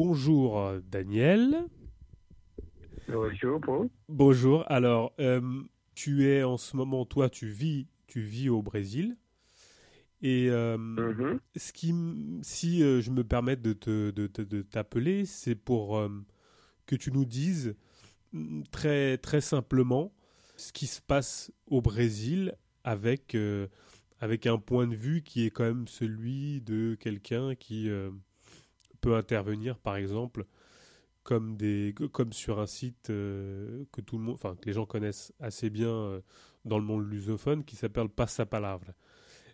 bonjour Daniel. Bonjour Paul. Bonjour. Alors, euh, tu es en ce moment, toi, tu vis, tu vis au Brésil. Et euh, Mhm. ce qui, m- si euh, je me permets de te, de, te- de t'appeler, c'est pour que tu nous dises mm, très, très simplement ce qui se passe au Brésil avec, avec un point de vue qui est quand même celui de quelqu'un qui peut intervenir, par exemple, comme, des, comme sur un site euh, que tout le monde, enfin, que les gens connaissent assez bien euh, dans le monde lusophone, qui s'appelle Passapalavra.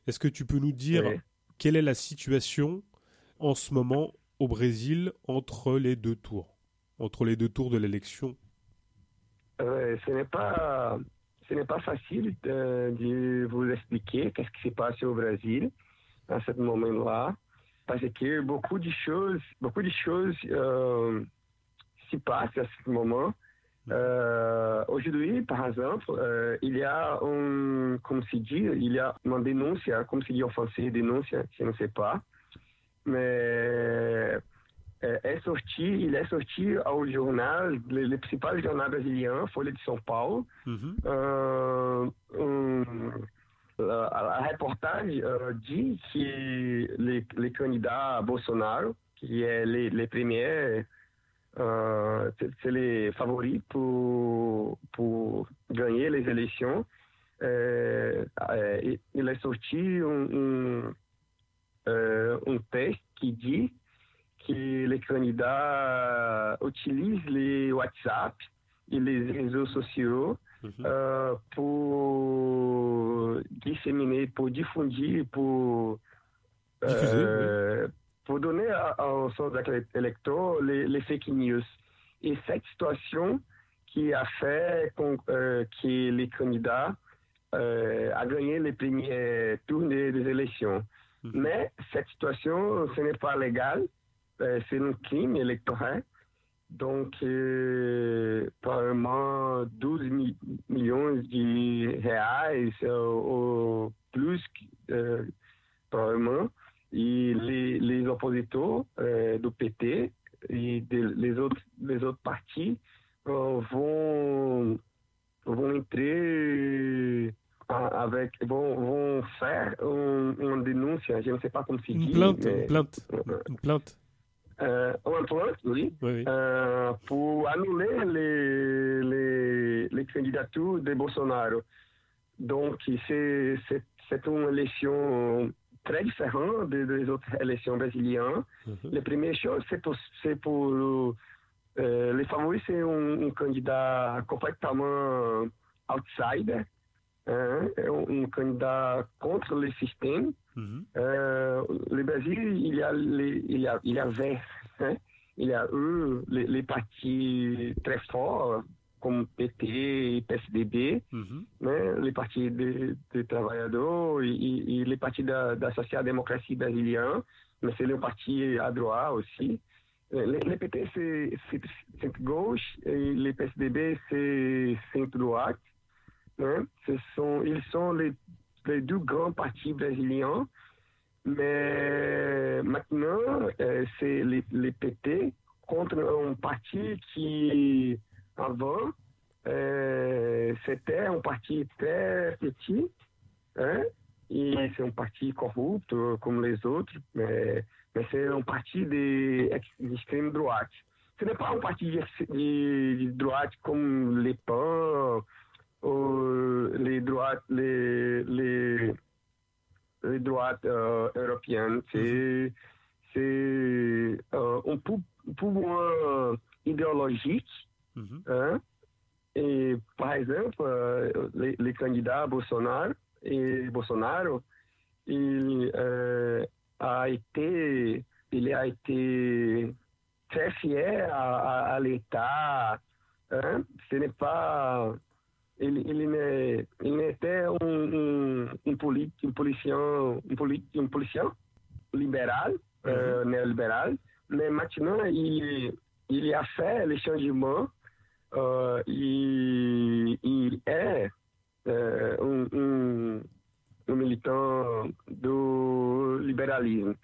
Est-ce que tu peux nous dire Oui. quelle est la situation en ce moment au Brésil entre les deux tours, entre les deux tours de l'élection? Euh, ce n'est pas, ce n'est pas facile de vous expliquer qu'est-ce qui se passe au Brésil à ce moment-là, parce que beaucoup de choses, beaucoup de choses euh, se passent à ce moment. Euh, Aujourd'hui, par exemple, euh, il y a un, comme se dit, il y a une dénonce, comme se dit en français, dénonce, je ne sais pas, mais é, sorti, ele é sorti ao jornal, le, le principal jornal brasileiro, Folha de São Paulo, euh, um, a, a reportagem euh, dit que les, les candidats Bolsonaro, qui est les, les premiers, euh, c'est c'est les favoris pour, pour gagner les élections, euh, euh, il est sorti un, un, euh, un texte qui dit que les candidats utilisent les WhatsApp et les réseaux sociaux Mhm. Euh, pour disséminer, pour diffuser, pour, euh, pour donner à- à- aux autres électeurs les, les fake news. Et cette situation qui a fait euh, que les candidats a gagné les premiers tours des, des élections. Mhm. Mais cette situation, ce n'est pas légal, c'est un crime électoral. Donc, euh, probablement 12 mi- millions de reais euh, ou plus, euh, probablement. Et les, les oppositeurs euh, du PT et de- les, autres, les autres partis euh, vont, vont entrer avec, vont, vont faire un- une dénonce, je ne sais pas comment Une dit. plainte, mais- une plainte, une plainte. Euh, oui. Oui, oui. Euh, pour annuler les, les, les candidatures de Bolsonaro. Donc, c'est c'est- c'est une élection très différente des, des autres élections brésiliennes. Mhm. La première chose, c'est pour, c'est pour euh, les favoris, c'est un, un candidat complètement outsider, hein, un, un candidat contre le système. Mhm. Euh, le Brésil, il y a, les, il y a, il y a vert, hein. il y a eux, les, les partis très forts, comme PT et PSDB, Mhm. né, les partis des des travailleurs et, et- et les partis da, da social-démocratie brésilienne, mais c'est le parti à droite aussi. Euh, Les, les PT, c'est c'est centre-gauche et les PSDB, c'est centre-droite. Ce sont, ils sont les, les deux grands partis brésiliens. Mais maintenant, euh, c'est les, les PT contre un parti qui, avant, euh, c'était un parti très petit, hein, et c'est un parti corrupte euh, comme les autres, mais, mais c'est un parti de- d'extrême droite. Ce n'est pas un parti de, droite comme les PAN, les droites, les, les, les droites euh, européennes. C'est c'est euh, un pou- pouvoir idéologique Mhm. Hein? Et par exemple, euh, les, les candidats Bolsonaro et Bolsonaro, il euh, a été, il a été très fier à, à- à l'État. Hein? Ce n'est pas, il, un policier libéral, euh, néolibéral, mais maintenant il, il a fait le changement euh, il, il est un militant du libéralisme.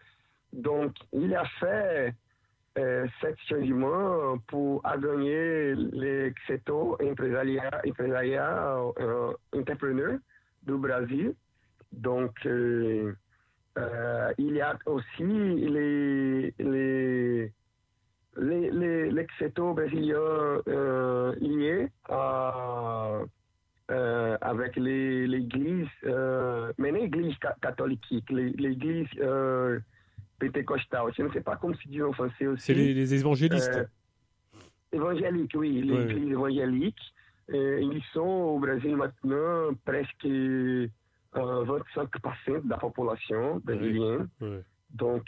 Donc, il a fait euh, cet changement pour gagner les secteurs euh, entrepreneurs du Brésil. Donc, euh, il y a aussi les, secteurs brésiliens liés avec l'église, mais l'église catholique, l'église euh. Je ne sais pas comment se dit en français aussi. C'est les, les, évangélistes. Euh, évangéliques, oui, l'église ouais. évangélique. Euh, ils sont au Brésil maintenant presque 25% da population brésilienne. Donc,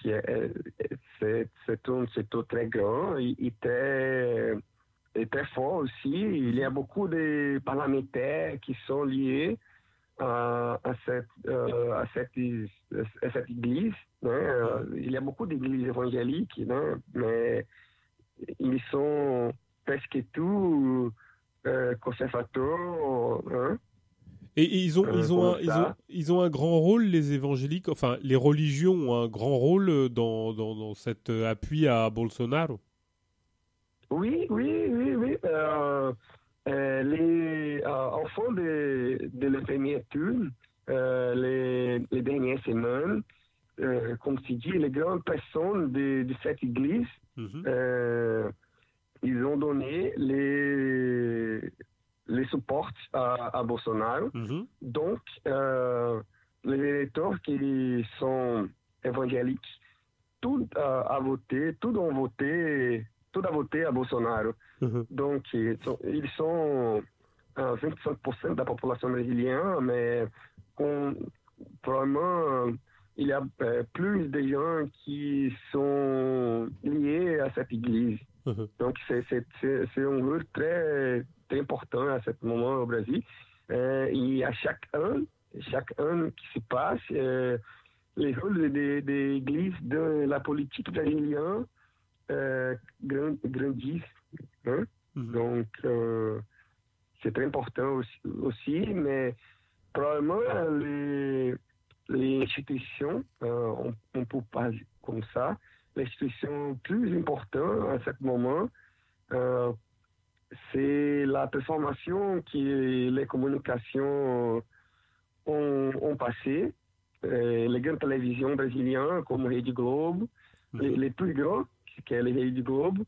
c'est un secteur très grand et, et très, et très fort aussi. Il y a beaucoup de parlementaires qui sont liés à, à, cette, euh, à, cette, à cette église. Hein. Il y a beaucoup d'églises évangéliques, hein, mais ils sont presque tous euh, conservateurs. Hein. Et, et, ils ont, euh, ils, ont un, ils, ont, ils ont un grand rôle, les évangéliques, enfin, les religions ont un grand rôle dans, dans, dans cet appui à Bolsonaro. Oui, oui, oui, oui. Euh, euh, les, en fond de, de la première tour, les, les, dernières semaines, comme tu dis, les grandes personnes de, de cette église, -hmm. ils ont donné les les supports à, à Bolsonaro. -hmm. Donc, euh, les électeurs qui sont évangéliques, tout a, a, voté, tout ont voté, tout a voté à Bolsonaro. -hmm. Donc, ils sont, ils sont euh, 25% de la population brésilienne, mais on, probablement il y a euh, plus de gens qui sont liés à cette église. -hmm. Donc, c'est un groupe très très important à ce moment au Brésil. Euh, et à chaque an, chaque an qui se passe, euh, les rôles des de, églises de la politique brésilienne euh, grand, grandissent. Hein? -hmm. Donc, c'est très important aussi, aussi, mais probablement les, les institutions, on, on peut pas comme ça, l'institution plus importante à ce moment, c'est la transformation que les communications ont, ont passé. Euh, les grandes télévisions brésiliennes comme Rede Globo, Mhm. les, les, plus grands, qui est les Rede Globo,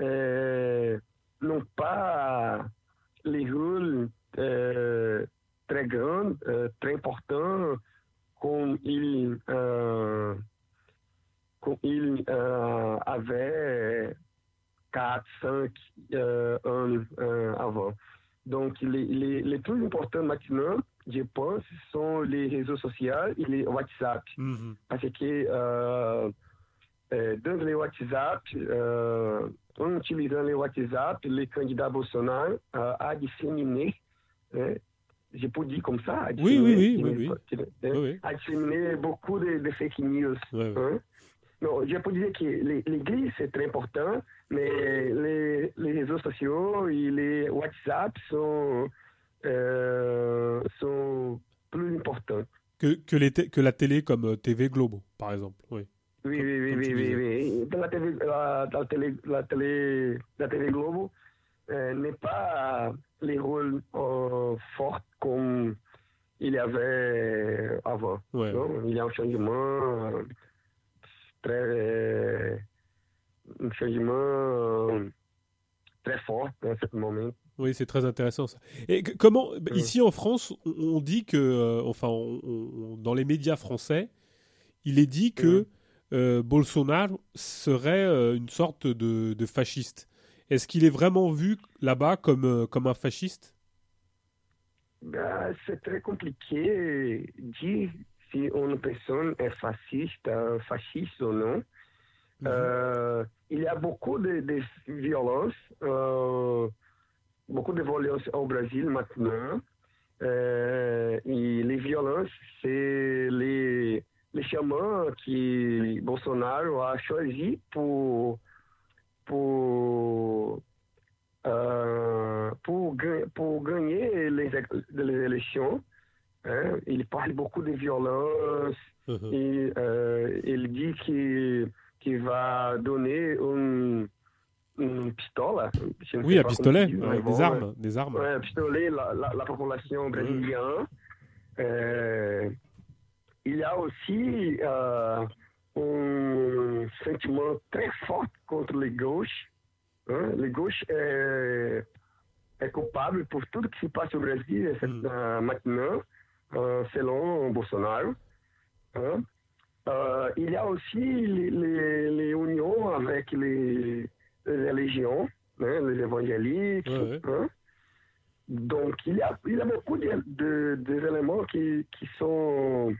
euh, n'ont pas les rôles euh, très grands, très importants comme ils, comme ils avaient 4, 5 euh, ans euh, avant. Donc, les, les, les, plus importants maintenant, je pense, sont les réseaux sociaux et les WhatsApp. Mm -hmm. Parce que euh, dans les WhatsApp, en utilisant les WhatsApp, les candidats Bolsonaro a disséminé, hein, je peux dire comme ça, a oui, oui, oui, oui, oui. a disséminé beaucoup de, de fake news. Ouais, hein. Non, je peux dire que l'Église, c'est très important, mais les, les, réseaux sociaux et les WhatsApp sont, euh, sont plus importants. Que, que, les que la télé comme TV Globo, par exemple, oui. Oui, oui, oui, oui, oui, oui. Dans la télé, la, la télé, la télé, la télé Globo euh, n'est pas les rôles euh, forts comme il y avait avant. Ouais. Il y a un changement très un changement très fort à ce moment. Oui, c'est très intéressant ça. Et comment mmh. ici en France, on, on dit que, euh, enfin, on, on, dans les médias français, il est dit que mmh. Euh, Bolsonaro serait euh, une sorte de, de fasciste. Est-ce qu'il est vraiment vu là-bas comme comme un fasciste? Ben, C'est très compliqué de dire si une personne est fasciste, fasciste ou non. Mm -hmm. euh, il y a beaucoup de, de violence, euh, beaucoup de violence au Brésil maintenant. Euh, et les violences, c'est les, les chamans que Bolsonaro a choisi pour, pour, pour, pour gagner les, les élections. Hein, il parle beaucoup de violence. Mhm. Et, euh, il dit que qui va donner une, une pistola. Oui, un pistolet, mais des armes, des armes. Ouais, un pistolet, la, la, la population brésilienne. Euh, il y a aussi euh, un sentiment très fort contre les gauches. Hein? Les gauches est, est coupable pour tout ce qui se passe au Brésil Mm. euh, maintenant, euh, selon Bolsonaro. Hein? Il y a aussi les, les, les unions avec les, les religions, hein, les évangéliques. Ouais, ouais. Donc, il y a, il y a beaucoup de, de, de éléments qui, qui sont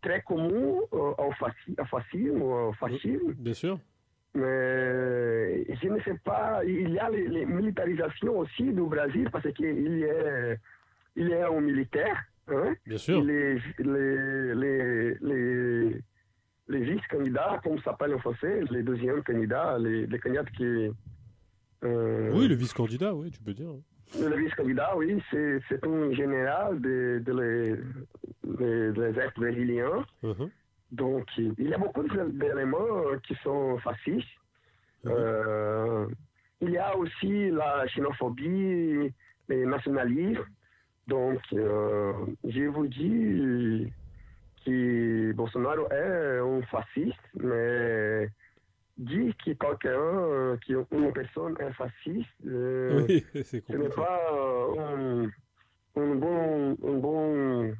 très communs euh, au, fasci- au fascisme, au fascisme. Bien sûr. Mais je ne sais pas, il y a les, les militarisations aussi du Brésil parce qu'il y a, il a un militaire. Hein? Bien sûr. Les, les, les, les, les vice-candidats, comme ça s'appelle en français, les deuxièmes candidats, les, les candidats qui. euh, Oui, le vice-candidat, oui, tu peux dire. Le vice-candidat, oui, c'est un général de, de les- de- de l'exército brésilien. Mhm. Donc, il y a beaucoup d'éléments qui sont fascistes. Mhm. Euh, il y a aussi la xénophobie, le nationalisme. Donc, euh, je vous dis que Bolsonaro est un fasciste, mais dire que quelqu'un, qu'une personne est fasciste, euh, Oui, c'est ce n'est pas un, un bon, un bon,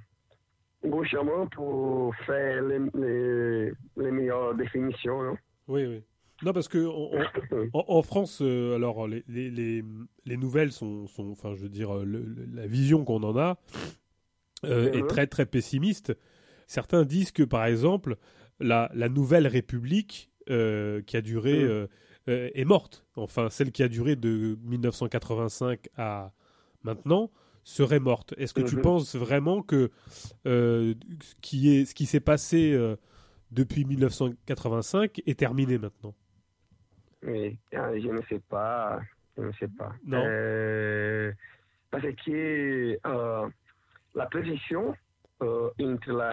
un bon chemin pour faire les, les, les meilleures définitions. Non? Oui, oui. Non, parce que on- on- en, France, euh, alors les, les, les, les nouvelles sont, sont, enfin, je veux dire, euh, le- le- la vision qu'on en a euh, est Mhm. très très pessimiste. Certains disent que, par exemple, la, la nouvelle République euh, qui a duré Mhm. euh, euh, est morte. Enfin, celle qui a duré de 1985 à maintenant serait morte. Est-ce que tu Mhm. penses vraiment que ce qui est ce qui s'est passé depuis 1985 est terminé maintenant? Oui, je ne sais pas. Je ne sais pas. Non. Parce que la position euh, entre la,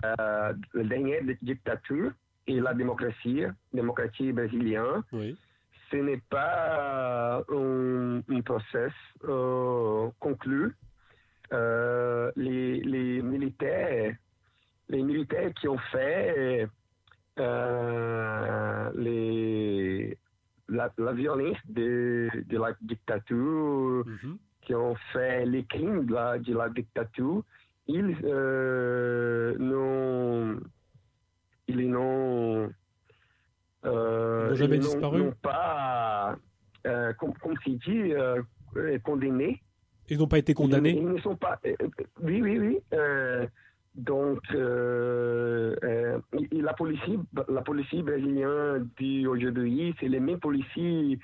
la dernière dictature et la démocratie, démocratie brésilienne, Oui. ce n'est pas un, un processus euh, conclu. Euh, les, les militaires, les militaires qui ont fait euh, les, la, la violence de, de la dictature, Mhm. qui ont fait les crimes de la, de la dictature, ils euh, n'ont ils n'ont euh, jamais ils disparu n'ont pas euh, comme, comme c'est dit euh, condamnés Ils n'ont pas été condamnés ils, ils ne sont pas euh, euh, oui oui oui euh, donc et la police la police brésilienne d'aujourd'hui c'est les mêmes policiers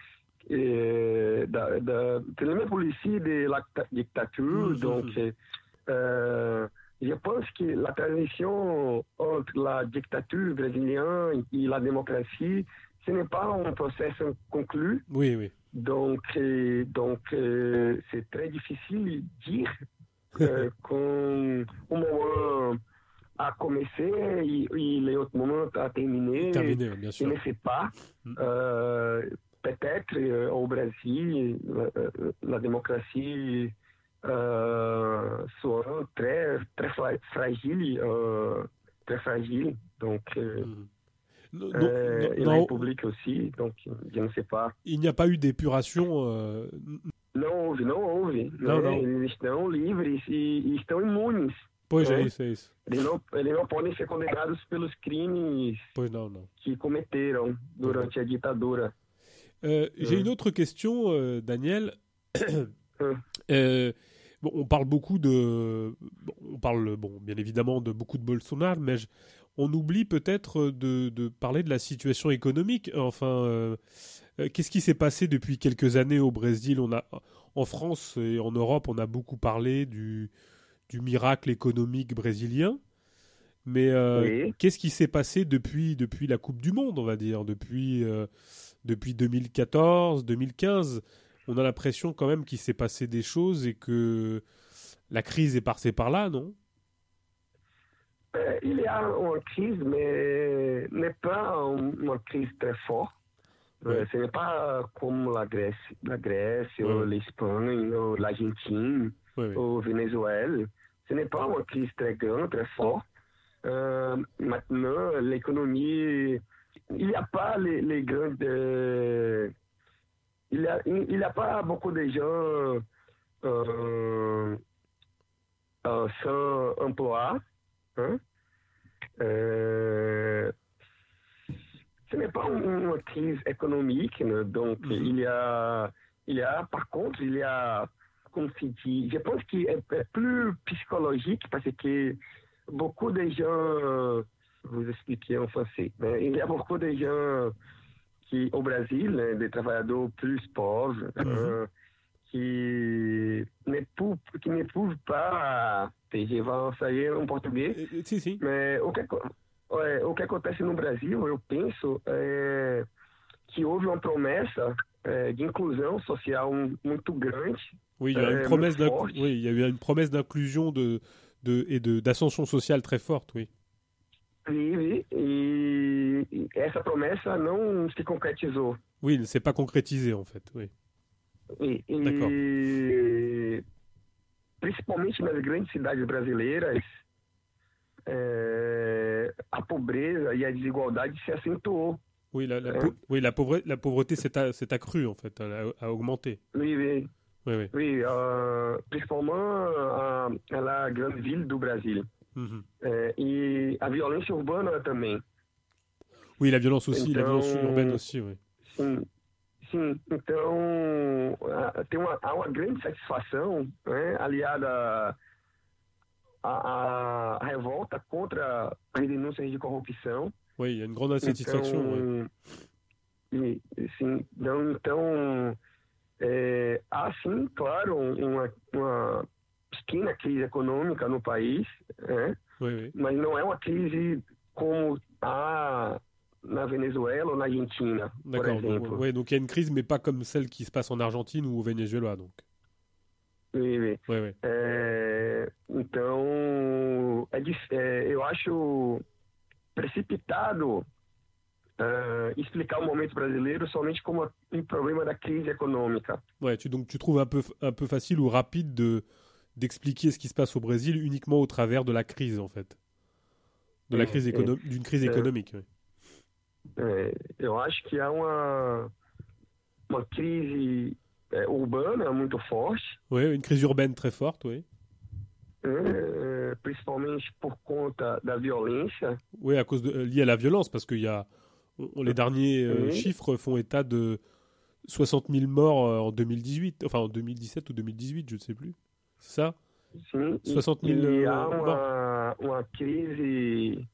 da- da- c'est les mêmes policiers de la ta- dictature Mhm. donc euh, je pense que la transition entre la dictature brésilienne et la démocratie, ce n'est pas un processus conclu. Oui, oui. Donc, euh, donc euh, c'est très difficile de dire euh, quand un moment a commencé et, et l'autre moment a terminé. Terminé, bien Je sûr. ne sais pas. Mm. Peut-être au Brésil, la, la démocratie fragile, euh, très fragile. Donc, euh, Mhm. Non, non, euh, et la non, République aussi. Donc, je ne sais pas. il n'y a pas eu d'épuration. euh, Não houve, não houve. Não, né? não. Eles estão livres e, estão imunes. Pois é É. isso, é isso. Eles não, eles não podem ser condenados pelos crimes Pois não, não. que cometeram durante a ditadura. Euh, J'ai Mhm. une autre question, euh, Daniel. Mhm. Bon, on parle beaucoup de, bon, on parle bon, bien évidemment de beaucoup de Bolsonaro, mais je- on oublie peut-être de, de parler de la situation économique. Enfin, euh, euh, qu'est-ce qui s'est passé depuis quelques années au Brésil? On a, en France et en Europe, on a beaucoup parlé du, du miracle économique brésilien. Mais euh, Oui. qu'est-ce qui s'est passé depuis, depuis la Coupe du Monde, on va dire, depuis, euh, depuis 2014, 2015 On a l'impression quand même qu'il s'est passé des choses et que la crise est passée par là, non? Euh, il y a une crise, mais n'est pas une crise très forte. Euh, ce n'est pas comme la Grèce, la Grèce ou l'Espagne, ou l'Argentine, ou le Venezuela. Ce n'est pas une crise très grande, très forte. Euh, maintenant, l'économie, il n'y a pas les, les grandes... Euh, il n'y a, il a pas beaucoup de gens euh, sans emploi. Hein? Euh, ce n'est pas une crise économique, né? donc -hmm. il y a, il y a, par contre, il y a, comme se dit, je pense qu'il est, plus psychologique parce que beaucoup de gens, vous expliquer en français, mais il y a beaucoup de gens qui, au Brasil, né, des travailleurs plus pauvres, -hmm. euh, qui ne peuvent pas, je vais ensayer em português, sim, sim. mas o que, é, o que acontece no Brasil, eu penso, é que houve uma promessa é, de inclusão social muito grande. Oui, il y a une promesse oui, il y a eu une promesse d'inclusion de, de, et d'ascension sociale très forte, oui. Oui, e, essa promessa não se concretizou. Oui, il ne s'est pas concrétisé en fait, oui. E, e principalmente nas grandes cidades brasileiras, é, a pobreza e a desigualdade se acentuou. Oui, la, la, hein? oui, la pauvreté, la pauvreté s'est accrue en fait, a, a augmenté. Oui, oui. Oui, oui. oui euh, principalement à, à la grande ville do Brasil. Uhum. É, e a violência urbana também. Oui, la violence aussi, então, la violence urbaine aussi, oui. Sim, sim. Então, tem uma, há uma grande satisfação né, aliada à, à revolta contra as denúncias de corrupção. Oui, il y a une grande insatisfaction. Então, oui. sim, então, então é, há sim, claro, uma, uma pequena crise econômica no país, né? mas não é uma crise como a na Venezuela ou na Argentina, por exemplo. Oui, donc il y a une crise, mais pas comme celle qui se passe en Argentine ou au Venezuela. Donc. Oui, oui. oui, oui. É, então, é, é, eu acho precipitado uh, explicar o momento brasileiro somente como um problema da crise économique. Ouais, tu, donc tu trouves un peu, un peu facile ou rapide de d'expliquer ce qui se passe au Brésil uniquement au travers de la crise, en fait? De la crise d'une crise économique. Oui. É, eu acho que há uma, uma crise é, urbana muito forte. Oui, une crise urbaine très forte, oui. É, principalmente por conta da violência. Oui, à cause de, liée à la violence, parce qu'il y a les derniers euh, chiffres font état de 60 000 morts en 2018, enfin en 2017 ou 2018, je ne sais plus. C'est ça? Sim, 60 000 e há morts. uma, uma crise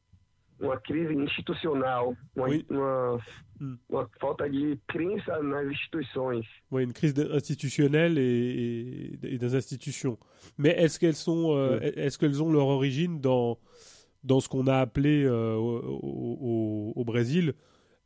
uma crise institucional, uma, Oui. uma, Hum. uma falta de crença nas instituições. Oui, une crise institutionnelle et, et, et des institutions. Mais est-ce qu'elles sont, euh, est-ce qu'elles ont leur origine dans dans ce qu'on a appelé euh, au, au, au Brésil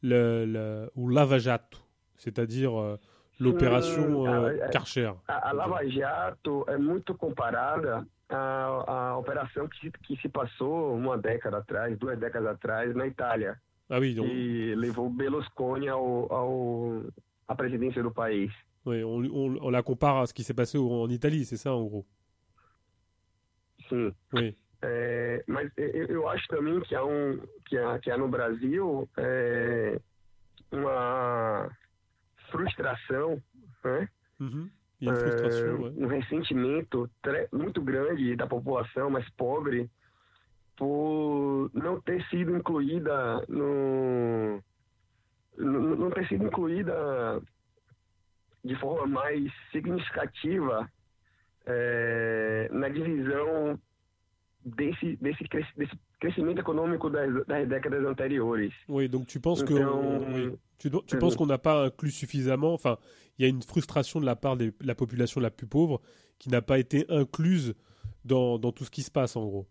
le, le ou lava jato, c'est-à-dire euh, l'opération Hum, euh, ah, Karcher. A, a Lava Jato é muito comparada à, à operação que, se- passou uma década atrás, duas décadas atrás, na Itália, Ah oui, donc, que levou Berlusconi ao, ao, à presidência do país. oui, on, on, on la compare à ce qui s'est passé en Italie, c'est ça en gros? Sim. Oui, É, mas eu, eu acho também que há, um, que há, que há no Brasil é, uma frustração, né? Une É, ouais. um ressentimento muito grande da população mais pobre por não ter sido incluída no no- não ter sido incluída de forma mais significativa é, na divisão desse desse, desse crescimento econômico das, das décadas anteriores. Oui, donc tu penses que Então, oui. tu, tu euh, penses qu'on n'a pas inclus suffisamment. Enfin, il y a une frustration de la part de la population la plus pauvre qui n'a pas été incluse dans, dans tout ce qui se passe en gros.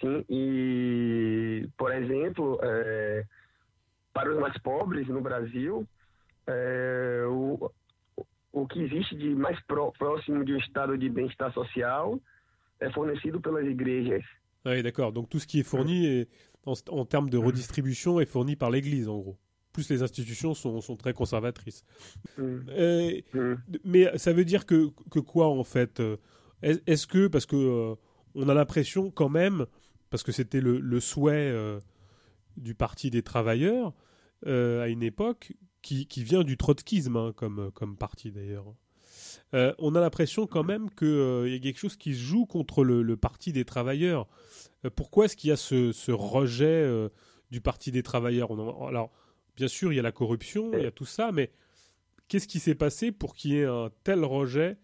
Sim, e, por exemplo, é, para os mais pobres no Brasil, é, o, o que existe de mais pró- próximo de um estado de bem-estar social é fornecido pelas igrejas. Oui, d'accord. Donc tout ce qui est fourni est, en, termes de redistribution est fourni par l'Église, en gros. Plus les institutions sont, sont très conservatrices. Euh, mais ça veut dire que, que quoi, en fait euh, Est-ce que, parce que euh, on a l'impression quand même, parce que c'était le, le, souhait du Parti des travailleurs à une époque, qui, qui vient du trotskisme hein, comme, comme parti d'ailleurs. On a l'impression quand même qu'il y a quelque chose qui se joue contre le, Parti des travailleurs. Euh, pourquoi est-ce qu'il y a ce, rejet euh, du Parti des travailleurs? Alors, bien sûr, il y a la corruption, il y a tout ça, mais qu'est-ce qui s'est passé pour qu'il y ait un tel rejet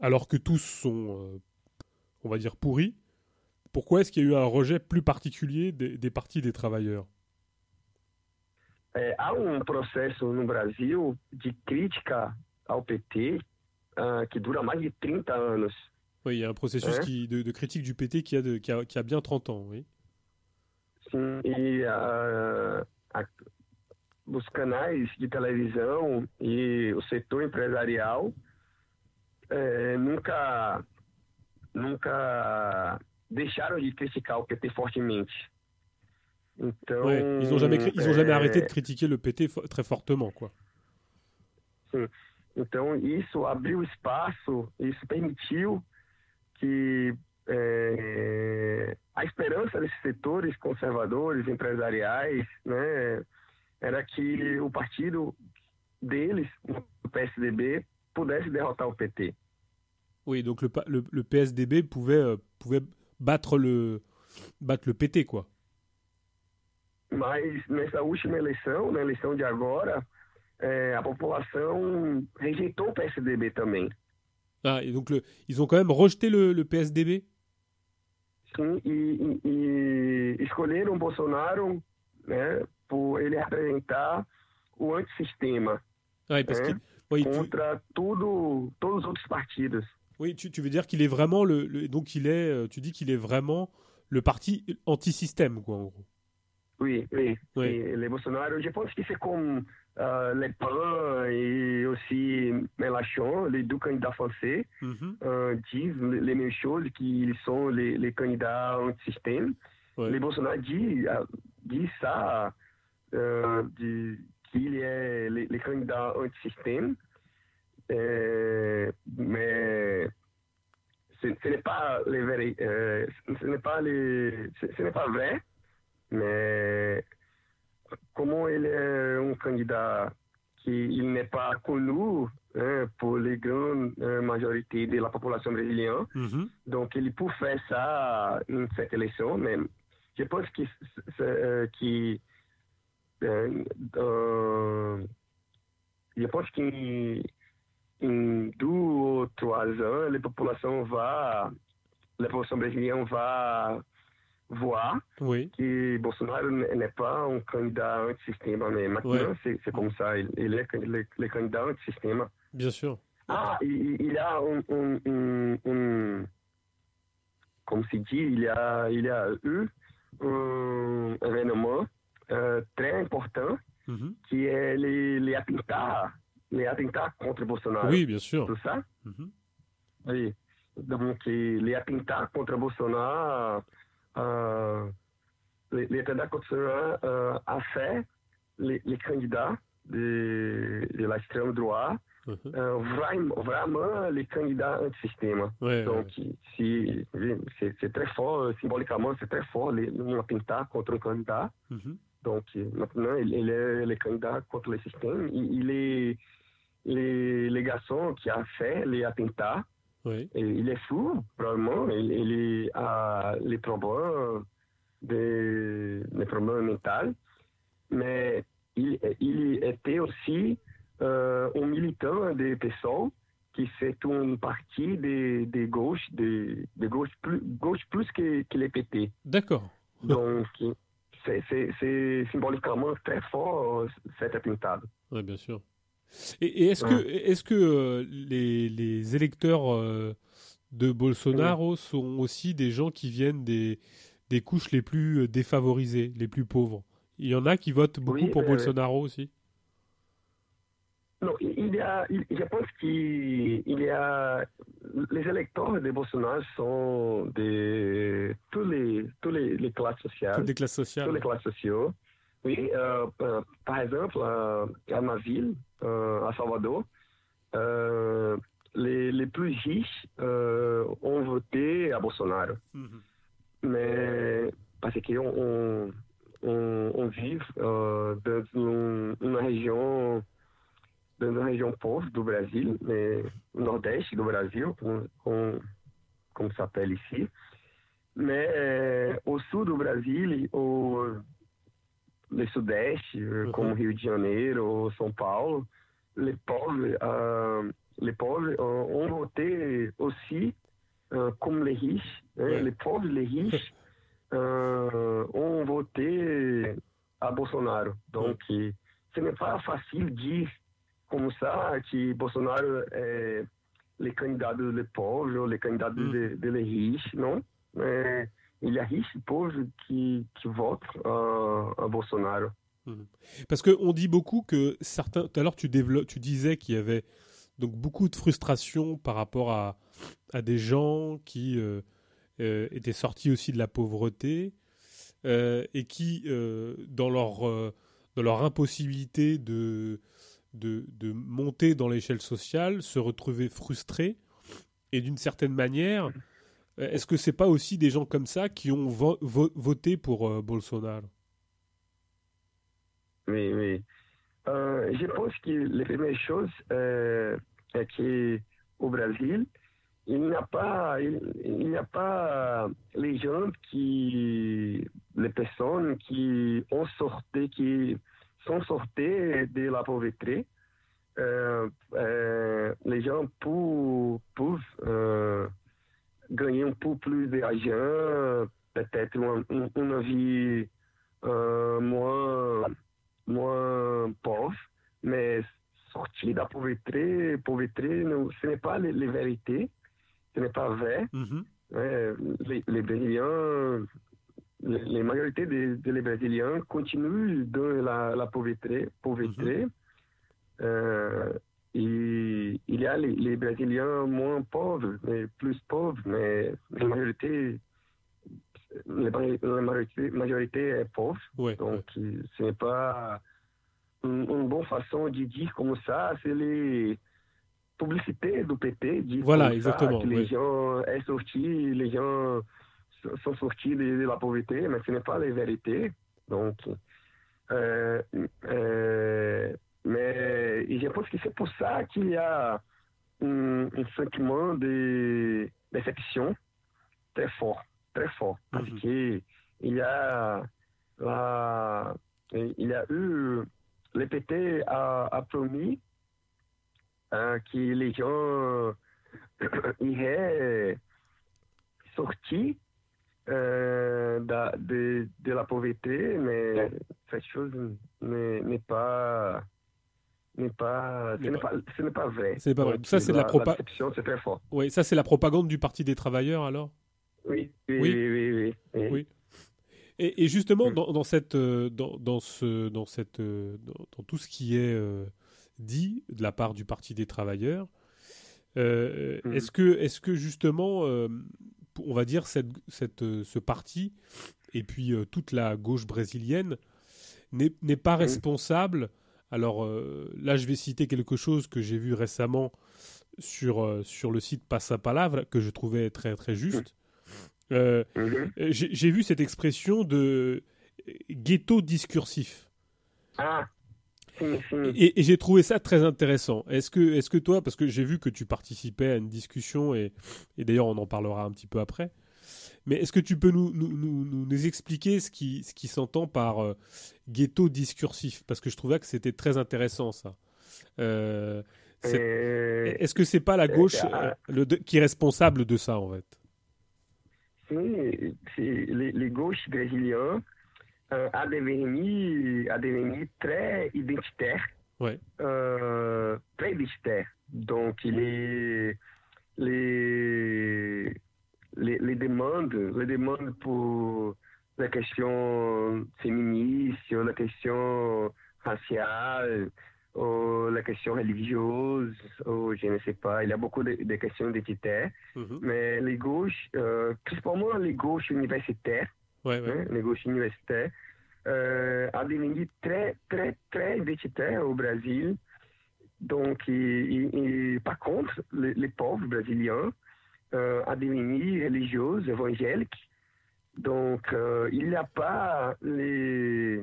alors que tous sont, euh, on va dire, pourris? Pourquoi est-ce qu'il y a eu un rejet plus particulier des, partis des travailleurs? Il há um processo no Brasil de crítica ao PT uh, que dura mais de 30 anos. Oui, il y a un processus qui, de, de, critique du PT qui a, de, qui, a, qui a, bien 30 ans, oui. Sim, e uh, a, os canais de televisão e o setor empresarial é, nunca, nunca deixaram de criticar o PT fortemente. Então, ouais, ils n'ont jamais, ils ont jamais é, arrêté de critiquer le PT très fortement, quoi. Sim. Então, isso abriu espaço, isso permitiu que é, a esperança desses setores conservadores, empresariais, né, era que o partido deles, o PSDB, pudesse derrotar o PT. Oui, donc le, le, le PSDB pouvait, euh, pouvait battre, le, battre le PT, quoi. Mas nessa última eleição, na eleição de agora, é, a população rejeitou o PSDB também. Ah, et donc le, ils ont quand même rejeté le, le PSDB Sim, e, e, e escolheram Bolsonaro né, por ele representar o antissistema ouais, parce né, oui, contra tu... tudo, todos os outros partidos. Oui, tu, tu veux dire qu'il est vraiment le, le, donc il est, euh, tu dis qu'il est vraiment le parti anti-système, quoi, en gros. Oui, oui. oui. Et Bolsonaro, je pense que c'est comme uh, Le Pen et aussi Mélenchon, les deux candidats français, mm -hmm. uh, disent les mêmes choses, qu'ils sont les, les candidats anti-système. Ouais. Le Bolsonaro dit, uh, dit ça, qu'il est les, les candidats anti-système, mais ce, ce n'est pas, les euh, ce n'est pas, les, ce, ce n'est pas vrai. Mais comme il est un candidat qui n'est pas connu hein, pour les grandes euh, majorités de la population brésilienne, mm -hmm. donc il peut faire ça dans cette élection, mais je pense que, euh, qui, euh, je pense qu'en deux ou trois ans, la population va, la population brésilienne va voir oui. que Bolsonaro n'est pas un candidat anti-système, mais maintenant oui. c'est comme ça, il, il est le, candidat anti-système. Bien sûr. Ah, il, il y a un, un, un, un, comme se dit, il y a, il y a eu un événement euh, très important mm -hmm. qui est les, les attentats, les attentats contre Bolsonaro. Oui, bien sûr. Tout ça? Mm -hmm. Oui. Donc, les attentats contre Bolsonaro euh, l'État constitutionnel euh, a fait les, les candidats de, de l'extrême droite uh -huh. euh, vraiment, vraiment, les candidats anti-système. Ouais, Donc, ouais. c'est très fort, symboliquement, c'est très fort, les, un attentat contre un candidat. -huh. Donc, maintenant, il, il, est le candidat contre le système. Il, il est les, les garçons qui a fait les attentats oui. Et il est fou, probablement. Il, il a les problèmes, des, des problèmes mentaux. Mais il, il était aussi euh, un militant des PSOL qui fait une partie des, des gauches, des, des gauches plus, gauche plus que, que les PT. D'accord. Donc, c'est symboliquement très fort cet attentat. Oui, bien sûr. Et, et est-ce que, est que euh, les, les, électeurs euh, de Bolsonaro sont aussi des gens qui viennent des, des couches les plus euh, défavorisées, les plus pauvres? Il y en a qui votent beaucoup oui, pour euh, Bolsonaro aussi Non, il y a, il, je pense qu'il y a, les électeurs de Bolsonaro sont de tous les, tous les, les classes sociales. Toutes les classes sociales. Toutes les classes sociales. Oui, euh, par exemple, euh, à ma ville, à Salvador, euh, les, les plus riches euh, ont voté à Bolsonaro. Mhm. Mais parce qu'on on, on, on vive euh, dans região dans uma região pauvre do Brasil, né, no nordeste do Brasil, com, com, como s'appelle ici. Mais euh, au sul do Brasil, le sudeste, euh, como Rio de Janeiro ou São Paulo, les pauvres, euh, les pauvres euh, ont voté aussi euh, comme les riches. hein. Les pauvres, les riches ont voté à Bolsonaro. Donc, ce n'est pas facile de dire comme ça que Bolsonaro est le candidat des pauvres ou le candidat Mm. des des les riches, non. Mais il y a riches et pauvres qui, qui votent à, à Bolsonaro. Parce qu'on dit beaucoup que certains. Tout à l'heure, tu, disais qu'il y avait donc beaucoup de frustration par rapport à, à des gens qui euh, euh, étaient sortis aussi de la pauvreté euh, et qui, euh, dans, leur, euh, dans leur impossibilité de, de, de monter dans l'échelle sociale, se retrouvaient frustrés. Et d'une certaine manière, euh, est-ce que c'est pas aussi des gens comme ça qui ont vo- vo- voté pour euh, Bolsonaro? Oui, oui. Euh, je pense que la première chose euh, est qu'au Brésil, il n'y a pas, il, a pas les gens qui, les personnes qui ont sorti, qui sont sorties de la pauvreté. Euh, euh, les gens pour, euh, gagner un peu plus d'argent, peut-être une, une- une vie euh, moins moins pauvre, mais sortir de la pauvreté, pauvreté ce n'est pas la la vérité, ce n'est pas vrai. Mhm. Ouais, les, les Brésiliens, les, les majorités des des les Brésiliens continuent dans la, la pauvreté. pauvreté. Euh, et il y a les, les Brésiliens moins pauvres, mais plus pauvres, mais la majorité, la la majorité, majorité est pauvre. Ouais, Donc, ouais. ce n'est pas une, une bonne façon de dire comme ça, c'est les publicités du PT. dire Voilà, comme ça, exactement, que les gens sont sortis, les gens so- sont sortis de, de la pauvreté, mais ce n'est pas la vérité. Donc, euh, euh, mais je pense que c'est pour ça qu'il y a un, un sentiment de déception très fort, très fort, parce Mhm. que il y a la, il y a eu le PT a, a promis hein, que les gens iraient sortir euh, de, de la pauvreté, mais cette chose n'est pas n'est pas, ce N'est pas- pas, ce n'est pas vrai. Ce n'est pas vrai. Donc, Ça, c'est de la propa- déception, c'est très fort. Ouais, ça c'est la propagande du Parti des travailleurs alors? Oui, oui, Oui. oui, oui, oui, oui. Oui. Et, et justement, Mm. dans, dans cette, euh, dans, dans ce, dans, cette, euh, dans, dans tout ce qui est euh, dit de la part du Parti des travailleurs, euh, Mm. est-ce que, est que justement, euh, on va dire, cette, cette, ce parti et puis euh, toute la gauche brésilienne n'est n'est pas Mm. responsable Alors euh, là, je vais citer quelque chose que j'ai vu récemment sur, euh, sur le site Passapalavra, que je trouvais très, très juste. Euh, Mhm. j'ai vu cette expression de ghetto discursif. Ah. Et, et j'ai trouvé ça très intéressant. Est-ce que, est que toi, parce que j'ai vu que tu participais à une discussion, et, et d'ailleurs on en parlera un petit peu après, mais est-ce que tu peux nous, nous, nous, nous- nous expliquer ce qui, ce qui s'entend par euh, ghetto discursif? Parce que je trouvais que c'était très intéressant ça. Euh, Euh, Est-ce que c'est pas la gauche ah. euh, le, de- qui est responsable de ça en fait? C'est- les, les gauches brésiliens euh, a devenu, a devenu très identitaire. Ouais. Euh, très identitaire. Donc, les, les, les, les demandes, les demandes pour la question féministe, la question raciale, ou la question religieuse, ou je ne sais pas. Il y a beaucoup de, de questions identitaires. Mhm. Mais les gauches, euh, principalement les gauches universitaires, Ouais, ouais. hein, les gauches universitaires, euh, a devenu très, très, très identitaire au Brésil. Donc, et- et- et par contre, les, les pauvres brésiliens euh, a devenu religieux, évangéliques. Donc, euh, il n'y a pas les,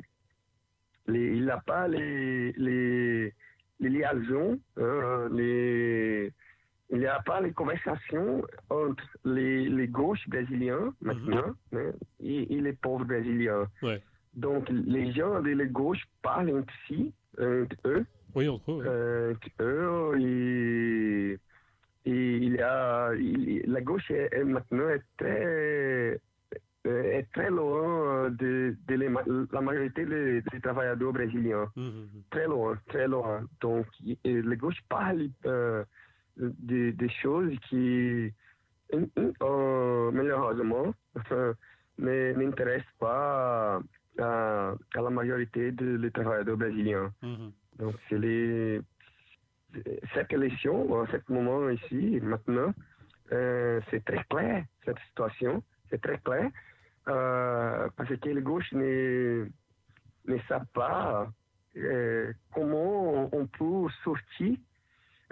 les- il n'y a pas les, les, les liaisons, les, il n'y a pas les conversations entre les, les gauches brésiliens maintenant hein, et, et les pauvres brésiliens. Ouais. Donc, les gens de la gauche parlent entre si, entre eux, Oui, entre eux. euh, eux, et, et il a, il- la gauche est, est maintenant est très, euh, est très loin de, de les ma- la majorité des, des travailleurs brésiliens. Mhm, mhm. Très loin, très loin. Donc, la gauche parle euh, de- des choses qui, euh, malheureusement, ne- n'intéressent pas à, à la majorité des travailleurs brésiliens. Donc, c'est les... Cette élection, en ce moment ici, maintenant, euh, c'est très clair, cette situation. C'est très clair. euh, parce que les gauches ne, ne savent pas euh, comment on peut sortir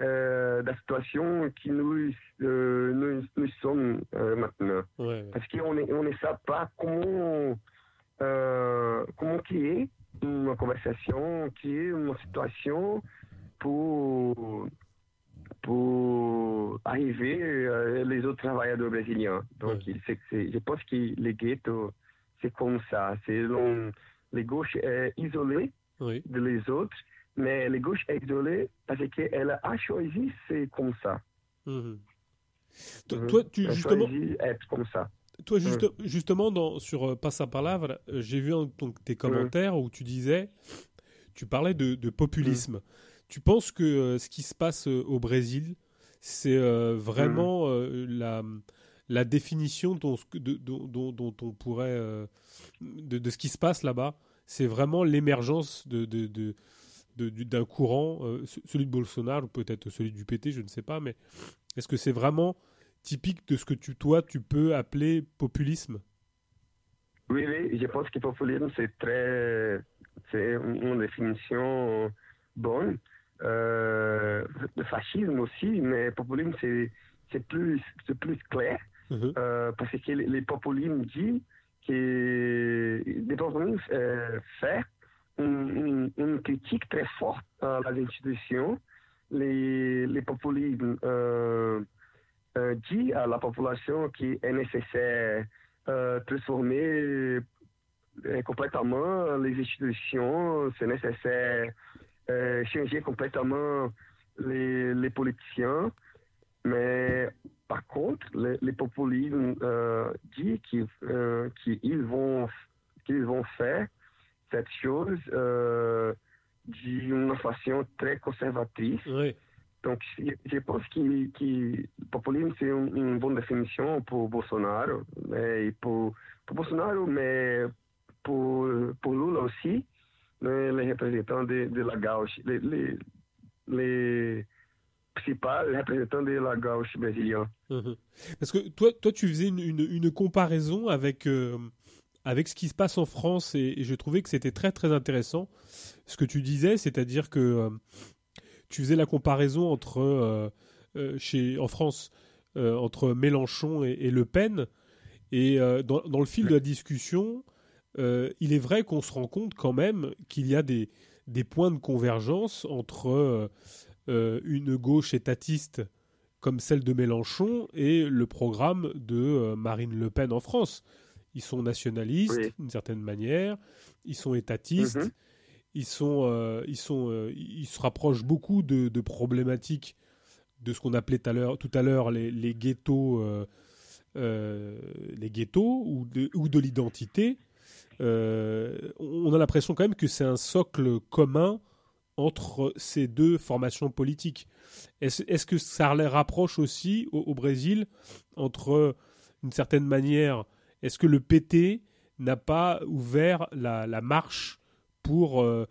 de la situation qui nous, nous, nous sommes maintenant. Ouais. Parce qu'on ne, on ne sait pas comment, comment créer une conversation, créer une situation pour, pour arriver euh, les autres travailleurs brésiliens. Donc, Ouais. c'est- je pense que les ghettos, c'est comme ça. C'est les gauches est isolées Oui. de les autres, mais les gauches est isolée parce qu'elle a choisi c'est comme ça. Mhm. Toi, Mhm. toi, tu, Elle justement, être comme ça. Toi, juste, justement, dans, sur euh, Passa Palavra, euh, j'ai vu un- donc, tes commentaires où tu disais, tu parlais de, de populisme. Tu penses que euh, ce qui se passe euh, au Brésil, c'est euh, vraiment euh, la, la définition dont, de- dont, dont- dont on pourrait. de, de ce qui se passe là-bas? C'est vraiment l'émergence de, de, d'un courant, euh, ce- celui de Bolsonaro, ou peut-être celui du PT, je ne sais pas, mais est-ce que c'est vraiment typique de ce que tu, toi, tu peux appeler populisme? Oui, oui, je pense que populisme, c'est très. C'est une définition bonne. Euh, le fascisme aussi, mais populisme, c'est c'est plus, c'est plus clair. Mhm. Euh, parce que les, les populismes disent que les populismes euh, fait une, une- une critique très forte à les institutions. Les, les populismes euh, dit à la population qu'il est nécessaire transformer complètement les institutions, c'est nécessaire euh, changer complètement les, les politiciens. Mais par contre, les, les populismes euh, disent qu'ils euh, vont, qu'ils vont faire cette chose euh, d'une façon très conservatrice. Donc, je, pense que, que le populisme, c'est une, une bonne définition pour Bolsonaro, mais et pour, pour Bolsonaro, mais pour, pour Lula aussi, né, les représentants de, de la gauche, les, les, les de la gauche brésilienne. Mhm. Parce que toi, toi tu faisais une, comparaison avec, euh, avec ce qui se passe en France et, je trouvais que c'était très très intéressant ce que tu disais, c'est-à-dire que euh, tu faisais la comparaison entre, euh, chez, en France entre Mélenchon et, et Le Pen. Et dans, dans le fil de la discussion, euh, il est vrai qu'on se rend compte quand même qu'il y a des, des points de convergence entre euh, euh, une gauche étatiste comme celle de Mélenchon et le programme de Marine Le Pen en France. Ils sont nationalistes Oui. d'une certaine manière, ils sont étatistes, Mhm. ils, sont, euh, ils, sont, ils se rapprochent beaucoup de, de problématiques de ce qu'on appelait tout à l'heure- les, les ghettos, euh, les ghettos ou de, ou de l'identité. Euh, on a l'impression quand même que c'est un socle commun entre ces deux formations politiques. Est-ce que ça les rapproche aussi au, au Brésil entre, une certaine manière, est-ce que le PT n'a pas ouvert la, la marche pour euh,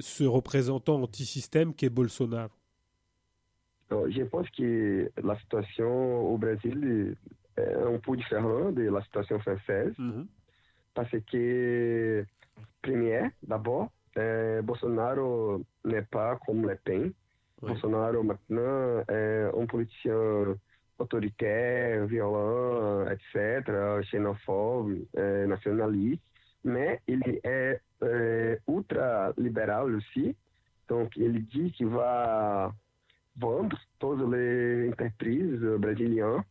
ce représentant anti-système qu'est Bolsonaro? Je pense que la situation au Brésil est un peu différente de la situation française, Mhm. Parce que, première, d'abord, euh, Bolsonaro n'est pas comme Le Pen. Ouais. Bolsonaro, maintenant, est un politicien autoritaire, violent, etc., xénophobe, euh, nationaliste, mais il est euh, ultra-libéral aussi. Donc, il dit qu'il va vendre toutes les entreprises brésiliennes.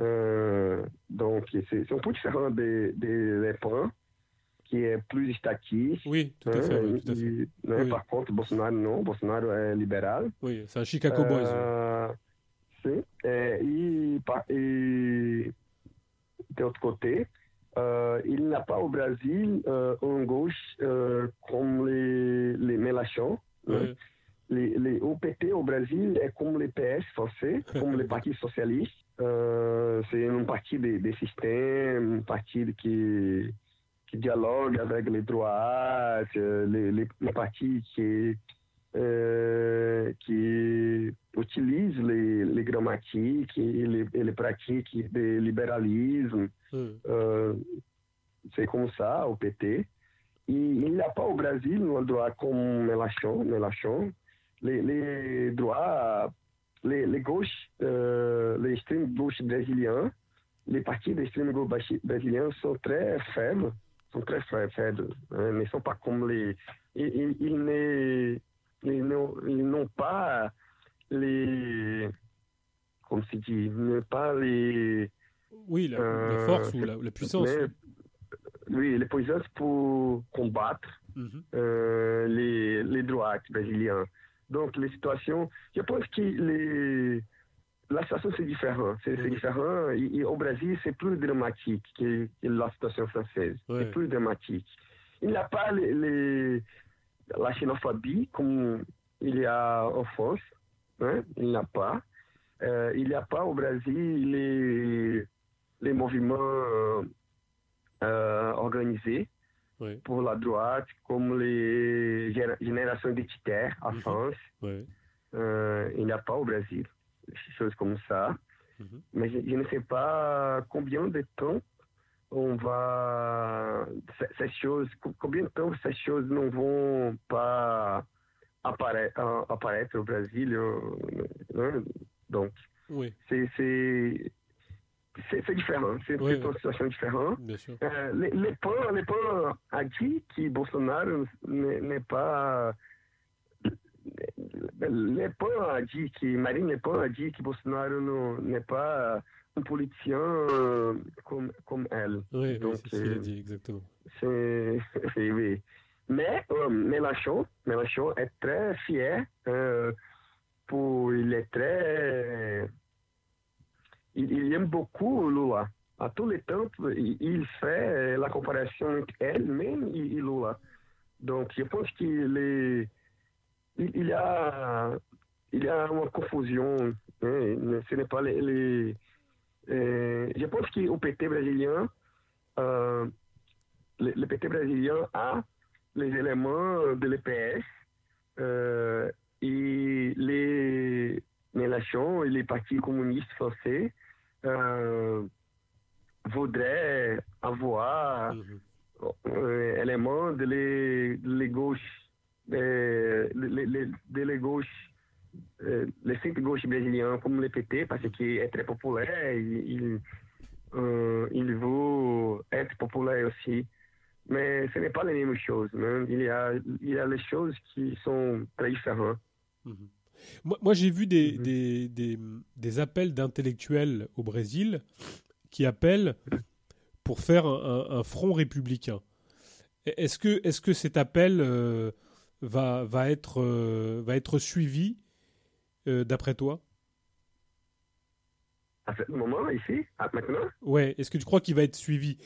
Euh, donc, un peu différent de, de Le Pen, qui est plus statiste. Oui, tout à hein, fait. oui, tout à fait. et, né, Oui. Par contre, Bolsonaro não. Bolsonaro é liberal. Oui, c'est un Chicago Boys. oui. Sim. É, e, e de outro côté, euh, il n'a pas au Brésil euh, gauche euh, comme les, les Mélenchon. né? Ouais. Les, les OPT au Brésil é como les PS français, como les partis socialistes. Euh, c'est un parti de, de système, un parti qui, qui dialogue avec les droits, les, les, les partis qui, euh, qui utilisent les, les grammatiques et les, et les pratiques de libéralisme. Ouais. Euh, c'est comme ça, au PT. E il n'y a pas au Brésil un droit comme. Les, les droits, les, les gauches, euh, les extrêmes gauches brésiliens, les partis d'extrême gauche brésiliens sont très faibles, sont très fa- faibles, hein, ne sont pas comme les... Ils, n'ont pas les... Comme se dit, ils n'ont pas les... Oui, la, la Euh, force ou la, la puissance. mais- oui, les puissances pour combattre Mhm. euh, les, les droits brésiliens. Donc, les situations, je pense que les, la situation c'est différent. C'est Mhm. différent. Et, et au Brésil, c'est plus dramatique que, que la situation française. C'est plus dramatique. Il n'y a pas les, les- la xénophobie comme il y a en France. hein. Il n'y a pas. Euh, il n'y a pas au Brésil les, les mouvements euh, euh, organisés pour la droite, comme les géné- générations identitaires en Mhm. France. il n'y a pas au Brésil choses comme ça. Mhm. Mais je, je ne sais pas combien de temps on va. Ces choses, co- combien de temps ces choses ne vont pas apparaître, apparaître au Brésil. euh, hein. Donc, Oui, c'est c'est- différent. C'est Ouais, c'est une situation différente. bien sûr. Euh, les, les points, les points dit que Bolsonaro n'est n'est pas. Dit que Marine Pen a dit que Bolsonaro n'est pas un politicien euh, comme, comme elle. Oui, oui, Donc, c'est ce qu'il a euh, dit, exactement. C'est oui, oui. Mais euh, Mélenchon, Mélenchon est très fier. euh, pour, il est très. Il, il aime beaucoup Lula. À tous les temps, il, fait la comparaison entre elle-même et Lula. Donc, je pense qu'il est. Il, y a. Il y a une confusion. hein, ce n'est pas les. les- euh, je pense qu'au PT brésilien, euh, le, le PT brésilien a les éléments de l'EPS euh, et les Mélenchon et les partis communistes français euh, voudraient avoir euh, éléments de les, de les gauches, de, les, les, les gauches, euh, les cinq gauches brésiliens comme le PT parce qu'il est très populaire, il, il, euh, il veut être populaire aussi. Mais ce n'est pas les mêmes choses. hein. Il, y a, il y a les choses qui sont très différentes. Mhm. Moi, moi, j'ai vu des, Mhm. des, des, des appels d'intellectuels au Brésil qui appellent pour faire un, un- un front républicain. Est-ce que, est que cet appel euh, va, va, être, euh, va être suivi, euh, d'après toi? À ce moment, ici, à maintenant, Ouais, est-ce que tu crois qu'il va être suivi?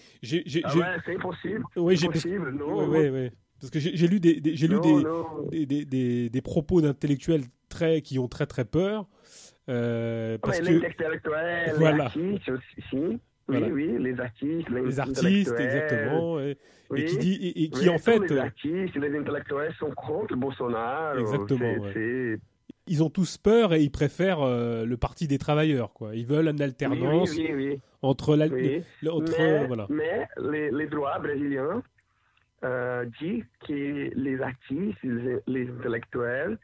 Ah ouais, c'est impossible. ouais, impossible, non. ouais, ouais, ouais. Parce que j'ai, lu des, des- j'ai lu des, des, des, des- des propos d'intellectuels très, qui ont très très peur. euh, Ouais, parce que l'intellectuel, Voilà. aussi, Oui, oui, les artistes, les, les artistes, exactement. Et, oui, et qui, dit, et, et qui oui, en fait. Les artistes, les intellectuels sont contre Bolsonaro. Exactement. Ouais. Ils ont tous peur et ils préfèrent euh, le parti des travailleurs. Quoi. Ils veulent une alternance oui, entre la. Entre, mais, voilà. mais les, les droits brésiliens euh, disent que les artistes, les, les intellectuels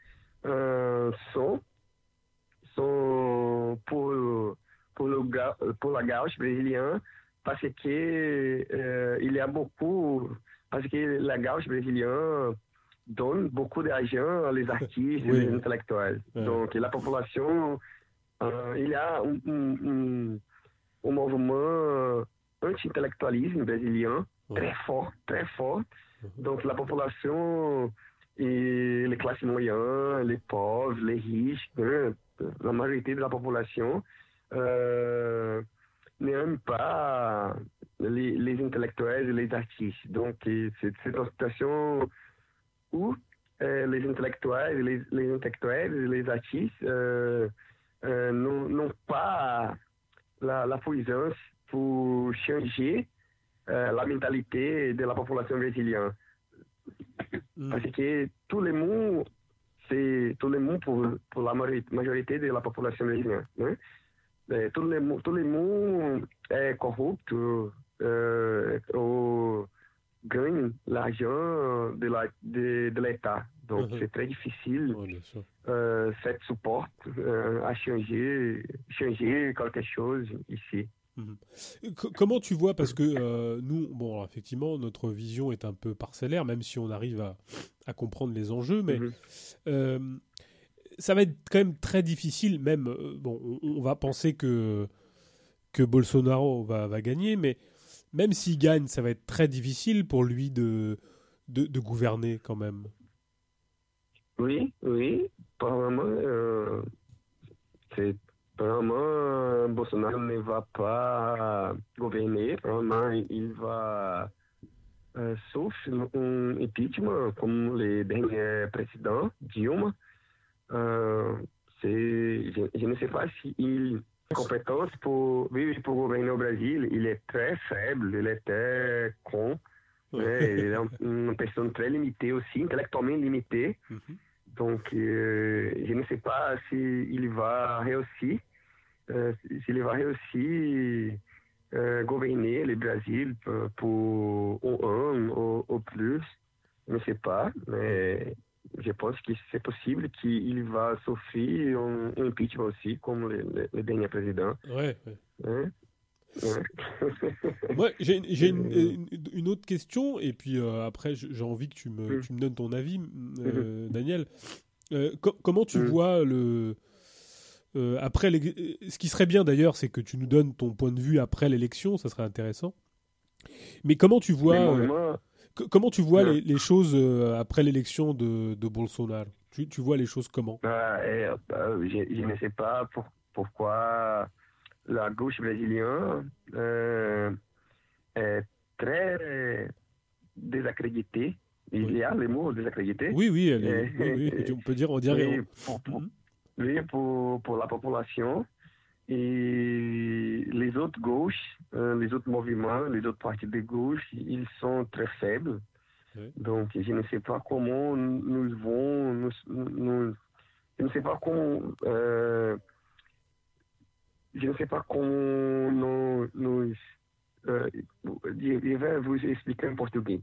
euh, sont, sont pour pour le, pour la gauche brésilienne parce que euh, il y a beaucoup parce que la gauche brésilienne donne beaucoup d'argent aux artistes Oui. aux intellectuels. Ouais. Donc la population, euh, il y a un, un, un, un mouvement anti-intellectualisme brésilien Ouais. très fort, très fort. Mhm. Donc la population et les classes moyennes, les pauvres, les riches, la majorité de la population euh, n'aime pas les, les intellectuels et les artistes. Donc c'est une situation où euh, les intellectuels, les, les intellectuels et les artistes euh, euh, n'ont pas la, la puissance pour changer euh, la mentalité de la population brésilienne. Mm. Parce que tout le monde, c'est tout le monde pour, pour la majori- majorité de la population brésilienne. Né? Tout, le, tout le monde est euh, ou gagne l'argent de la- de, de l'État. Donc c'est très difficile euh, cette support euh, à changer, changer quelque chose ici. Comment tu vois, parce que euh, nous, bon, effectivement, notre vision est un peu parcellaire, même si on arrive à, à comprendre les enjeux, mais euh, ça va être quand même très difficile, même, euh, bon, on, va penser que, que Bolsonaro va, gagner, mais même s'il gagne, ça va être très difficile pour lui de, de, gouverner quand même. Oui, oui, probablement, euh, c'est probablement Bolsonaro ne va pas gouverner, probablement il va euh, sauf un impeachment comme le dernier président Dilma. Euh, je, je ne sais pas s'il a compétence pour, oui, pour gouverner au Brésil. Il est très faible, il est très con. é um- uma pessoa très limitée aussi, intellectuellement limitée. Mhm. Donc, euh, je ne sais pas s'il va réussir, euh, s'il va réussir euh, gouverner le Brésil pour, pour un an ou, ou plus. Je ne sais pas, mais je pense que c'est possible qu'il va souffrir un, impeachment aussi, comme le, le, le dernier président. Ouais, ouais. hein? Ouais. J'ai une, Euh. une- autre question, et puis euh, après, j'ai envie que tu me, Mm. tu me donnes ton avis, euh, Daniel. Euh, co- comment tu Mm. vois le. après ce qui serait bien d'ailleurs, c'est que tu nous donnes ton point de vue après l'élection, ça serait intéressant. Mais comment tu vois, Comment tu vois les, les choses euh, après l'élection de, de Bolsonaro? Tu, tu vois les choses comment? Bah, et, euh, je, je ne sais pas pour- pourquoi la gauche brésilienne euh, est très désaccréditée. Il y a le mot désaccrédité. Oui, oui, elle est- oui, oui, on peut dire, on dirait. Pour- Mhm. oui, pour, pour la population. Et les autres gauches, euh, les autres mouvements, les autres partis de gauche, ils sont très faibles. Oui. Donc, je ne sais pas comment nous vont, nous, nous- je ne sais pas comment, euh, je ne sais pas comment nous, nous euh, je vais vous explicar em português.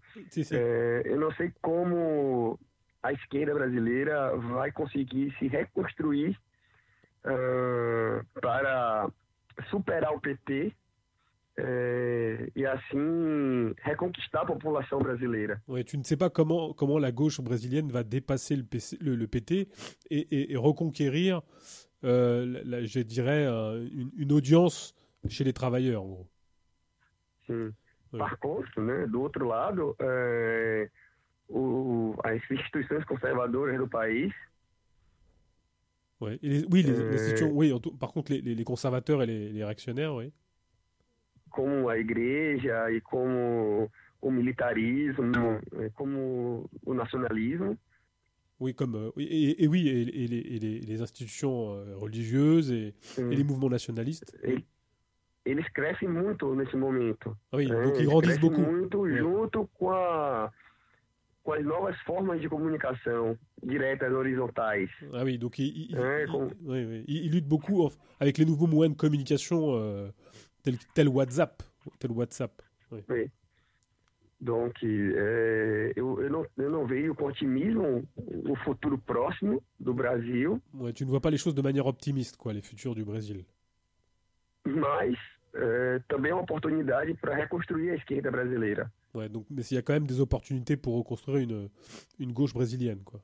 É, eu não sei como a esquerda brasileira vai conseguir se reconstruir ah, para superar o PT eh, e assim reconquistar a população brasileira. Ouais, tu ne sais pas comment, comment la gauche brésilienne va dépasser le, PC le, le PT et, et- et reconquérir, euh, la- je dirais, euh, une, une audience chez les travailleurs, en gros. Sim. Par contre, né, do outro lado, eh, o, as instituições conservadoras do país Ouais. Et les- oui, les, Euh, institutions- oui, en tout- par contre, les, conservateurs et les, réactionnaires, oui. como a igreja e como o militarismo, eh, como o nacionalismo, Oui, comme, euh, oui, et, et oui, et, et les, et les- les institutions euh, religieuses et, et les mouvements nationalistes. eles crescem muito nesse momento. Oui, né? donc ils Eles grandissent beaucoup. muito Ouais. junto com, a, com as novas formas de comunicação diretas horizontais. Ah oui, donc ils- Ouais, ils- con- oui, oui. Ils luttent beaucoup avec les nouveaux moyens de communication euh, tels tel WhatsApp. Tel WhatsApp. Oui. Donc, é, eu, eu, não, eu não vejo com otimismo o futuro próximo do Brasil, Ouais, tu ne vois pas les choses de manière optimiste, quoi, les futurs du Brésil. mas é, também é uma oportunidade para reconstruir a esquerda brasileira. Ouais, donc, mais il y a quand même des opportunités pour reconstruire une, une gauche brésilienne, quoi.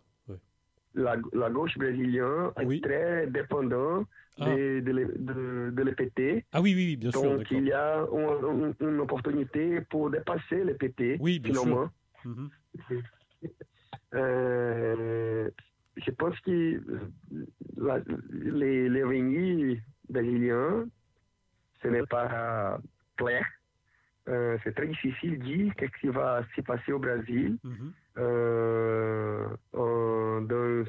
La, la gauche brésilienne Oui. est très dépendante Ah. de, de, de, de l'EPT. Ah oui, oui, oui, bien sûr, Donc, il y a une, une- une opportunité pour dépasser l'EPT, Oui, bien sûr. finalement. Mhm. Euh, je pense que la- les, les brésiliens, ce n'est pas clair. Euh, c'est très difficile de dire qu'est-ce qui va se passer au Brésil Mhm. euh, en- dans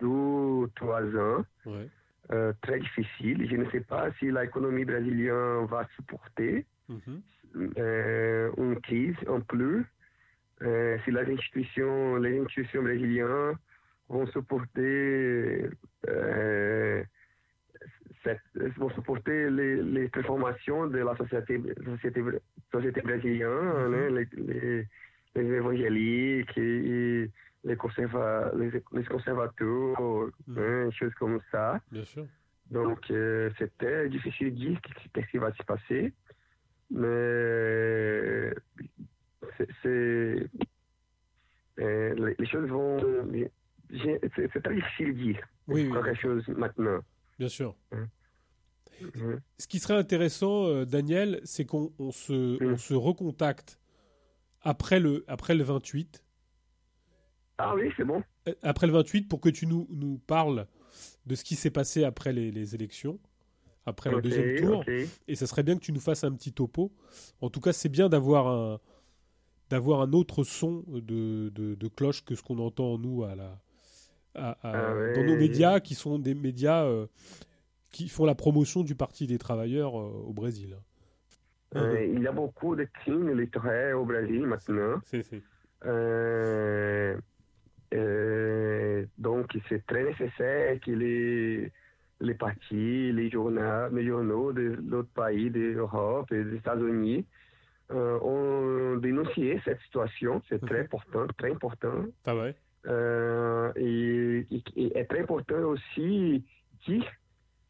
deux, trois ans. Ouais. Euh, très difficile. Je ne sais pas si l'économie brésilienne va supporter Mhm. une crise en plus. Si les institutions, les institutions brésiliennes vont supporter, vont supporter les, les transformations de la société, société, société brésilienne, né, les, les, les évangéliques et les, conserva, les, conservateurs, Mhm. hein, choses comme ça. Bien sûr. Donc, euh, c'était difficile de dire qu'est-ce qui va se passer. Mais c'est, euh, les, choses vont. C'est, c'est très difficile de dire Oui, oui, quelque chose maintenant. Bien sûr. Mhm. Ce qui serait intéressant, euh, Daniel, c'est qu'on on se, on se recontacte après le, après le 28. Ah oui, c'est bon. Euh, Après le 28, pour que tu nous, nous parles de ce qui s'est passé après les, les élections, après le deuxième tour. Et ça serait bien que tu nous fasses un petit topo. En tout cas, c'est bien d'avoir un, d'avoir un autre son de, de, de cloche que ce qu'on entend, nous, à la, à- à- Ah ouais. dans nos médias, qui sont des médias euh, qui font la promotion du Parti des travailleurs euh, au Brésil. Euh, il y a beaucoup de crimes électoraux au Brésil maintenant. Euh, euh, donc, c'est très nécessaire que les, les partis, les journaux, les journaux de d'autres pays d'Europe et des États-Unis euh, ont dénoncé cette situation. C'est très Mhm. important, très important. Ah ouais. Euh, et, et- et est très important aussi dire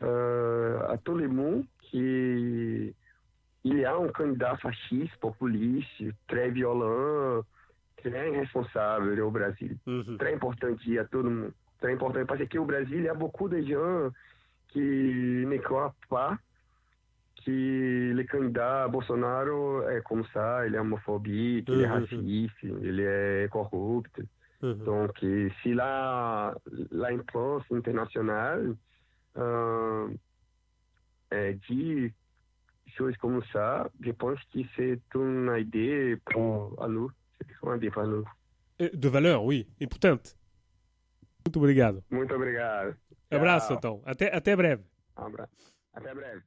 euh, à tout le monde qu'il y a un candidat fasciste, populiste, très violent, très irresponsável au Brasil. Mhm. Très important dire à tout le monde. Très important parce que au Brasil, il y a beaucoup de gens qui ne croient pas que le candidat Bolsonaro est comme ça, il est homophobique, il est Mhm. raciste, il est corrupto. Mhm. Donc, et si la, la imprense internationale euh, euh, dit choses comme ça, je pense que c'est une idée pour à nous. C'est uma idée para nous. Eh, De valeur, oui. E portanto, muito obrigado. Muito obrigado. Abraço, então. Até, até breve. Abraço. Até breve.